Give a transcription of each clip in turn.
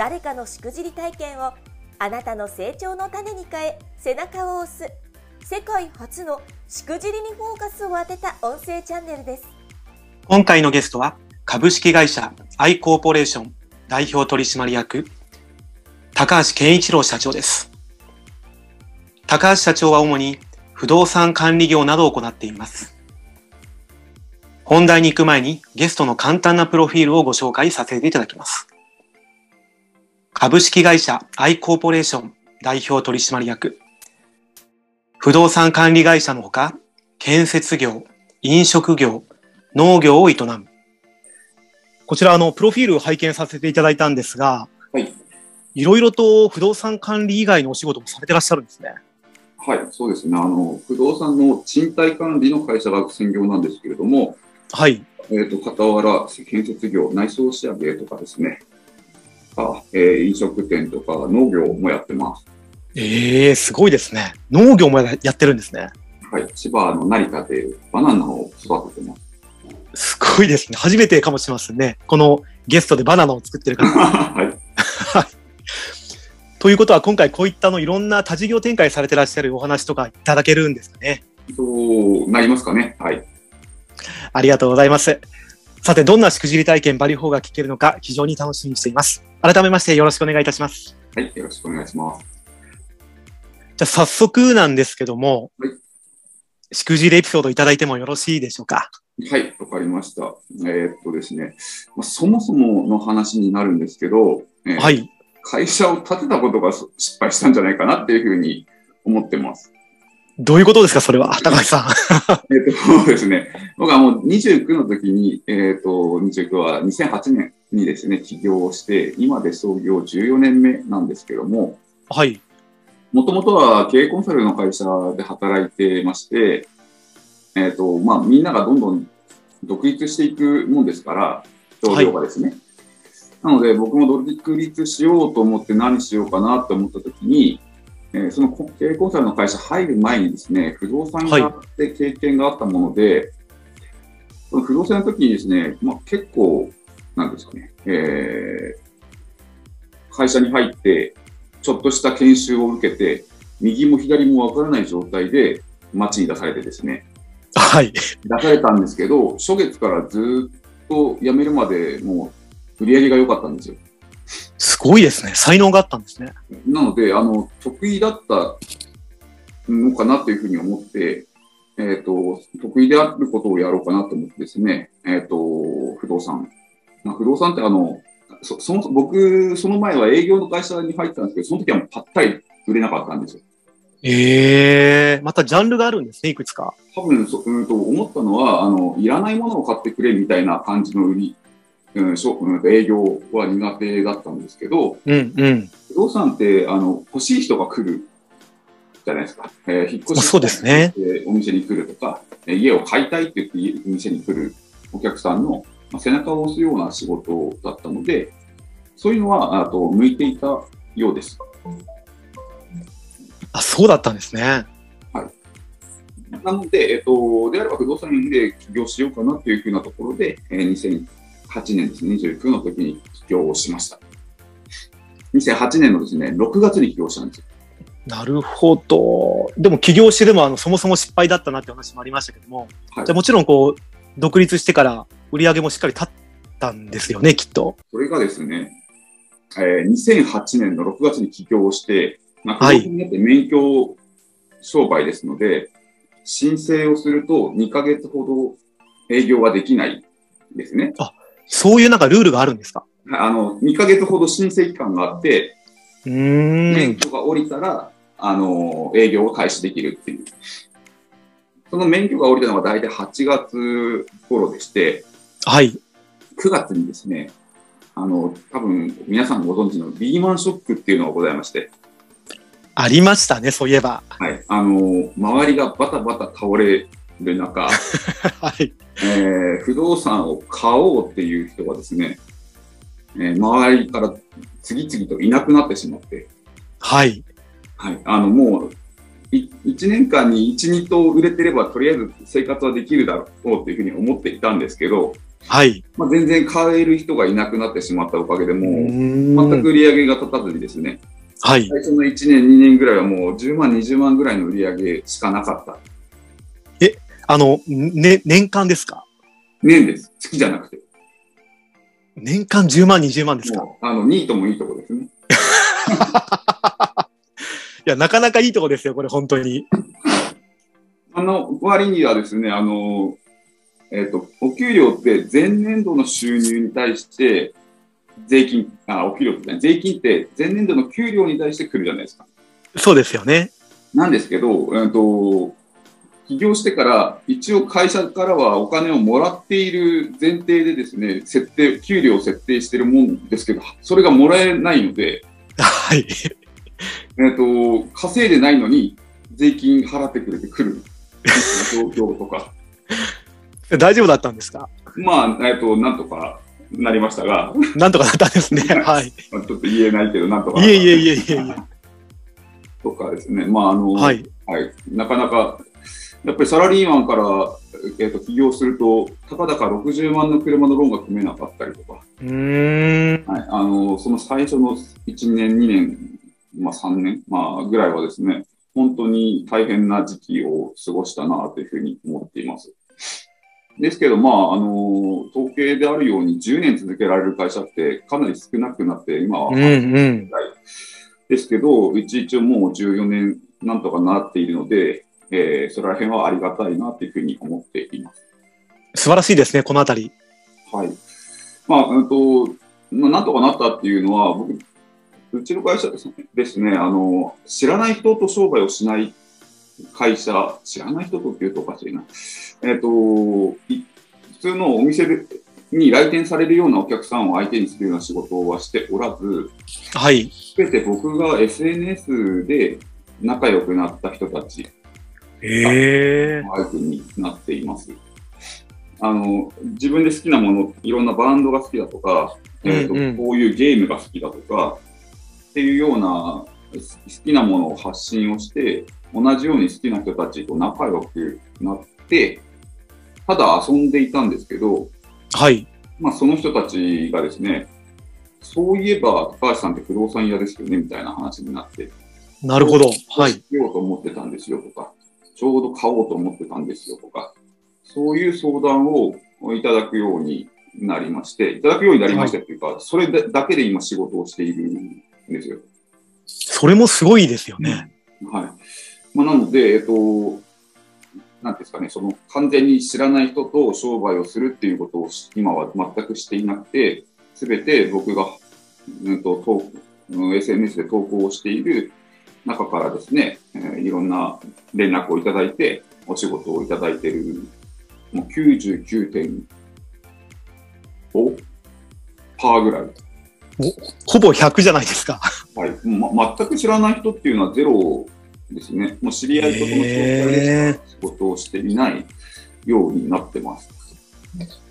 誰かのしくじり体験をあなたの成長の種に変え背中を押す。世界初のしくじりにフォーカスを当てた音声チャンネルです。今回のゲストは株式会社アイコーポレーション代表取締役高橋健一郎社長です。高橋社長は主に不動産管理業などを行っています。本題に行く前にゲストの簡単なプロフィールをご紹介させていただきます。株式会社アイコーポレーション代表取締役。不動産管理会社のほか、建設業、飲食業、農業を営む。こちら、あの、プロフィールを拝見させていただいたんですが、はい。いろいろと不動産管理以外のお仕事もされてらっしゃるんですね。はい、そうですね。あの、不動産の賃貸管理の会社が専業なんですけれども、はい。えっ、ー、と、傍ら、建設業、内装仕上げとかですね、か、えー、飲食店とか農業もやってます。ええー、すごいですね。農業もやってるんですね。はい、千葉の成田でバナナを育ててます。すごいですね。初めてかもしれませんね。このゲストでバナナを作ってる方。はい。ということは今回こういったのいろんな多事業展開されてらっしゃるお話とかいただけるんですかね。そうなりますかね。はい。ありがとうございます。さて、どんなしくじり体験バリュー4が聞けるのか非常に楽しみにしています。改めましてよろしくお願いいたします。はい、よろしくお願いします。じゃあ早速なんですけども、はい、しくじりエピソードいただいてもよろしいでしょうか？はい、わかりました。えー、っとですね、まあ、そもそもの話になるんですけど、えー、はい。会社を建てたことが失敗したんじゃないかなっていうふうに思ってます。どういうことですか、それは、高橋さん。えっと、そうですね。僕はもう29の時に、えっ、ー、と、29は2008年にですね、起業して、今で創業14年目なんですけども、はい。もともとは経営コンサルの会社で働いてまして、えっ、ー、と、まあ、みんながどんどん独立していくもんですから、創業がですね。はい、なので、僕も独立しようと思って何しようかなと思った時に、えー、その経営コンサルの会社入る前にですね、不動産があって経験があったもので、はい、不動産の時にですね、まあ、結構、なんですかね、えー、会社に入って、ちょっとした研修を受けて、右も左もわからない状態で街に出されてですね、はい。出されたんですけど、初月からずっと辞めるまでもう売り上げが良かったんですよ。すごいですね。才能があったんですね。なので、あの、得意だったのかなというふうに思って、えっ、ー、と、得意であることをやろうかなと思ってですね、えっ、ー、と、不動産。まあ、不動産ってあの、そその僕、その前は営業の会社に入ったんですけど、その時はもうぱったり売れなかったんですよ。ええー、またジャンルがあるんですね、いくつか。多分そ、うんと思ったのは、あの、いらないものを買ってくれみたいな感じの売りうん、しょうん、営業は苦手だったんですけど、うんうん、不動産ってあの欲しい人が来るじゃないですか。えー、引っ越しそうですね、お店に来るとか、家を買いたいって言って店に来るお客さんの、まあ、背中を押すような仕事だったので、そういうのはあと向いていたようです。あ、そうだったんですね。はい。なので、えっと、であれば不動産で起業しようかなというふうなところで、えー、8年ですね、29の時に起業をしました。2008年のですね、6月に起業したんですよ。なるほど。でも起業してでもあのそもそも失敗だったなって話もありましたけども、はい、じゃもちろんこう独立してから売り上げもしっかり立ったんですよね、きっと。それがですね、えー、2008年の6月に起業して、まあ、不動って免許商売ですので、はい、申請をすると2ヶ月ほど営業はできないですね。あ、そういうなんかルールがあるんですか？あの、2ヶ月ほど申請期間があって、うん。免許が降りたら、あの、営業を開始できるっていう。その免許が降りたのが大体8月頃でして、はい。9月にですね、ああの、多分皆さんご存知のリーマンショックっていうのがございまして、ありましたね、そういえば。はい。あの、周りがバタバタ倒れる中、はい。えー不動産を買おうっていう人がですね、えー周りから次々といなくなってしまって、はい。はい。あの、もう、い1年間に1、2棟売れてれば、とりあえず生活はできるだろうっていうふうに思っていたんですけど、はい。まあ、全然買える人がいなくなってしまったおかげでもう、全全く売り上げが立たずにですね、はい。最初の1年、2年ぐらいはもう10万、20万ぐらいの売り上げしかなかった。あの、ね、年間ですか？年です。月じゃなくて。年間10万、20万ですか？あの、ニートもいいとこですね。いや、なかなかいいとこですよ、これ、本当に。あの、割にはですね、あの、えっ、と、お給料って前年度の収入に対して、税金、あ、お給料ってね、税金って前年度の給料に対して来るじゃないですか。そうですよね。なんですけど、えっ、と、起業してから、一応会社からはお金をもらっている前提でですね、設定、給料を設定してるもんですけど、それがもらえないので、はい。えっ、と、稼いでないのに税金払ってくれてくる状況とか、大丈夫だったんですか？まあ、えっ、と、なんとかなりましたが、なんとかなったんですね。はい。まあちょっと言えないけど、なんとか。いえいえいえいえいえ。とかですね、まあ、あの、は。い。はい。なかなか、やっぱりサラリーマンから、えっ、と、起業すると、たかだか60万の車のローンが組めなかったりとか、うーん。はい。あの、その最初の1年、2年、まあ3年、まあぐらいはですね、本当に大変な時期を過ごしたなというふうに思っています。ですけど、まあ、あの、統計であるように10年続けられる会社ってかなり少なくなって、今はうんうん。ですけど、うち一応もう14年なんとかなっているので、えーそれら辺はありがたいなというふうに思っています。素晴らしいですね、このあたり。はい。まあ、うんと、まあなんとかなったっていうのは、僕、うちの会社ですね、ですねあの、知らない人と商売をしない会社、知らない人とって言うとおかしいな。えっ、と、い普通のお店でに来店されるようなお客さんを相手にするような仕事はしておらず、はい。すべて僕が SNS で仲良くなった人たちええ相手になっています。あの、自分で好きなもの、いろんなバンドが好きだとか、えーとうんうんこういうゲームが好きだとか、っていうような好きなものを発信をして、同じように好きな人たちと仲良くなって、ただ遊んでいたんですけど、はい。まあその人たちがですね、そういえば高橋さんって不動産屋ですよねみたいな話になって、なるほど。はい。しようと思ってたんですよとか、ちょうど買おうと思ってたんですよとか、そういう相談をいただくようになりまして、いただくようになりましてっていうか、それだだけで今仕事をしているんですよ。それもすごいですよね。はい。まあ、なので、えっと、なんですかね、その完全に知らない人と商売をするっていうことをし今は全くしていなくて、すべて僕が、うんと、投うん SNS で投稿をしている中からですね、えーいろんな連絡をいただいて、お仕事をいただいている、もう99.5%パーぐらい。ほぼ100じゃないですか。はい。ま、全く知らない人っていうのはゼロですね。もう知り合いとその紹介で仕事をしていないようになってます。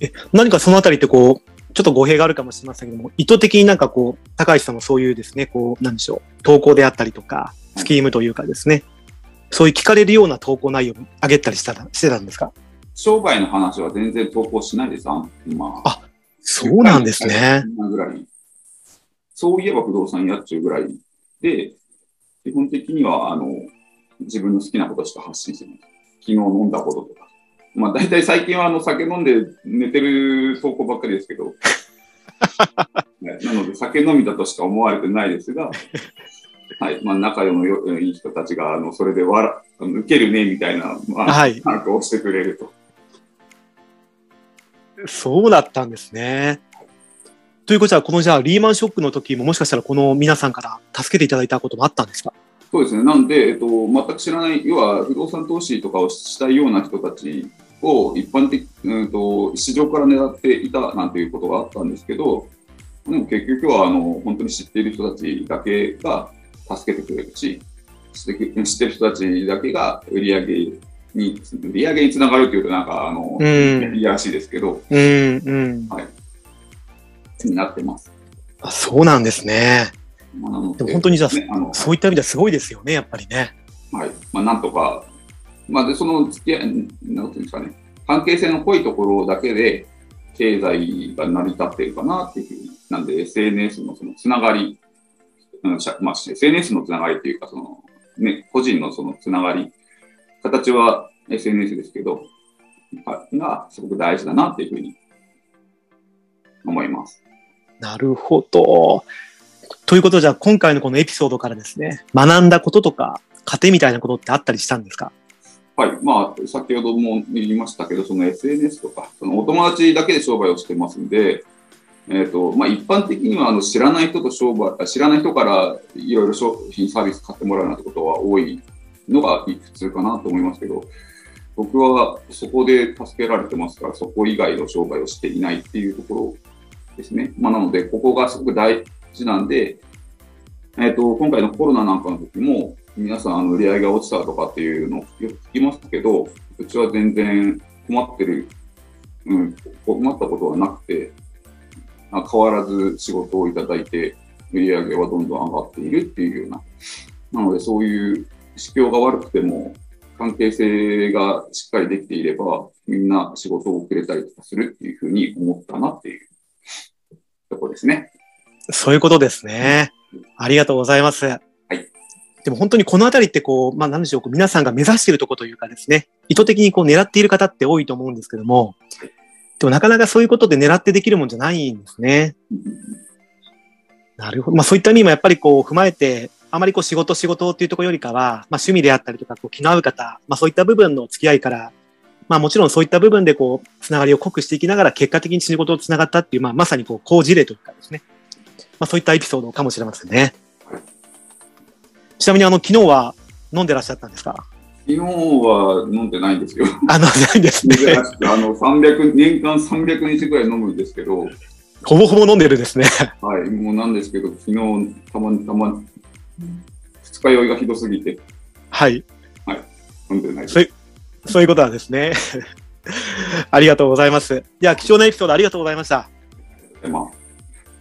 え、何かそのあたりってこう、ちょっと語弊があるかもしれませんけども、意図的になんかこう、高橋さんもそういうですね、こう、なんでしょう、投稿であったりとか、スキームというかですね、そういう聞かれるような投稿内容を上げたりしたらしてたんですか？商売の話は全然投稿しないです、今。あそうなんですね。ぐらい。そういえば不動産やっちゅうぐらいで、基本的には、あの、自分の好きなことしか発信してない。昨日飲んだこととか。まあ、大体最近は、あの、酒飲んで寝てる投稿ばっかりですけど。ねなので、酒飲みだとしか思われてないですが、はい。まあ、仲良のよいい人たちが、あの、それで受けるね、みたいな、まあ、はい。なんか押してくれると。そうだったんですね。ということは、このじゃあ、リーマンショックの時ももしかしたらこの皆さんから助けていただいたこともあったんですか？そうですね。なんで、えっと、全く知らない、要は不動産投資とかをしたいような人たちを一般的、うんと、市場から狙っていたなんていうことがあったんですけど、でも結局は、あの、本当に知っている人たちだけが助けてくれるし、知ってる人たちだけが売り上げに、売り上げにつながるというと、なんか、あの、うんいやらしいですけど、うん、うん。になってます。あそうなんですね。でも本当にじゃあね、あの、そういった意味ではすごいですよね、やっぱりね。はい。まあ、なんとか、まあ、で、その付き合い、なんていうんですかね、関係性の濃いところだけで、経済が成り立っているかなっていうふうに、なんで SNS のそのつながり、うんしゃまあ、SNS のつながりっていうか、その、ね、個人のそのつながり、形は SNS ですけど、はがすごく大事だなっていうふうに思います。なるほど。ということ、じゃあ今回のこのエピソードからですね、学んだこととか、糧みたいなことってあったりしたんですか？はい。まあ、先ほども言いましたけど、その SNS とか、そのお友達だけで商売をしてますんで、えっ、と、まあ、一般的には、あの、知らない人と商売、知らない人からいろいろ商品、サービス買ってもらうなんてことは多いのが普通かなと思いますけど、僕はそこで助けられてますから、そこ以外の商売をしていないっていうところですね。まあ、なので、ここがすごく大事なんで、えっ、と、今回のコロナなんかの時も、皆さん、あの、売り上げが落ちたとかっていうのをよく聞きますけど、うちは全然困ってる、うん、困ったことはなくて、変わらず仕事をいただいて、売り上げはどんどん上がっているっていうような。なので、そういう指標が悪くても、関係性がしっかりできていれば、みんな仕事を遅れたりとかするっていうふうに思ったなっていうとこですね。そういうことですね。ありがとうございます。はいでも本当にこのあたりってこう、まあ何でしょう、皆さんが目指しているところというかですね、意図的にこう狙っている方って多いと思うんですけども、でもなかなかそういうことで狙ってできるもんじゃないんですね。なるほど。まあそういった意味もやっぱりこう踏まえて、あまりこう仕事仕事っていうところよりかは、まあ趣味であったりとか、こう気の合う方、まあそういった部分の付き合いから、まあもちろんそういった部分でこう、つながりを濃くしていきながら結果的に仕事とつながったっていう、まあまさにこう、好事例というかですね。まあそういったエピソードかもしれませんね。ちなみにあの、昨日は飲んでらっしゃったんですか？昨日は飲んでないんですよ。あ、飲んでないんですね。あの、300、年間300日ぐらい飲むんですけど、ほぼほぼ飲んでるですね。はい、もうなんですけど、昨日、たまにたまに、二日酔いがひどすぎて、はい。飲んでないです。そういう、そういうことなんですね。ありがとうございます。いや、貴重なエピソードありがとうございました。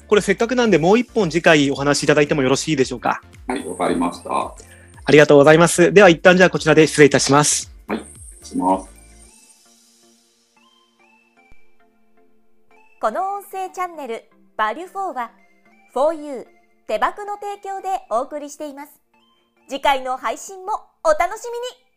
まこれせっかくなんでもう一本次回お話しいただいてもよろしいでしょうか？あ、はい、わかりました。ありがとうございます。では一旦じゃあこちらで失礼いたします。します。この音声チャンネル「バリュフォーは 4U 手箱の提供でお送りしています次回の配信もお楽しみに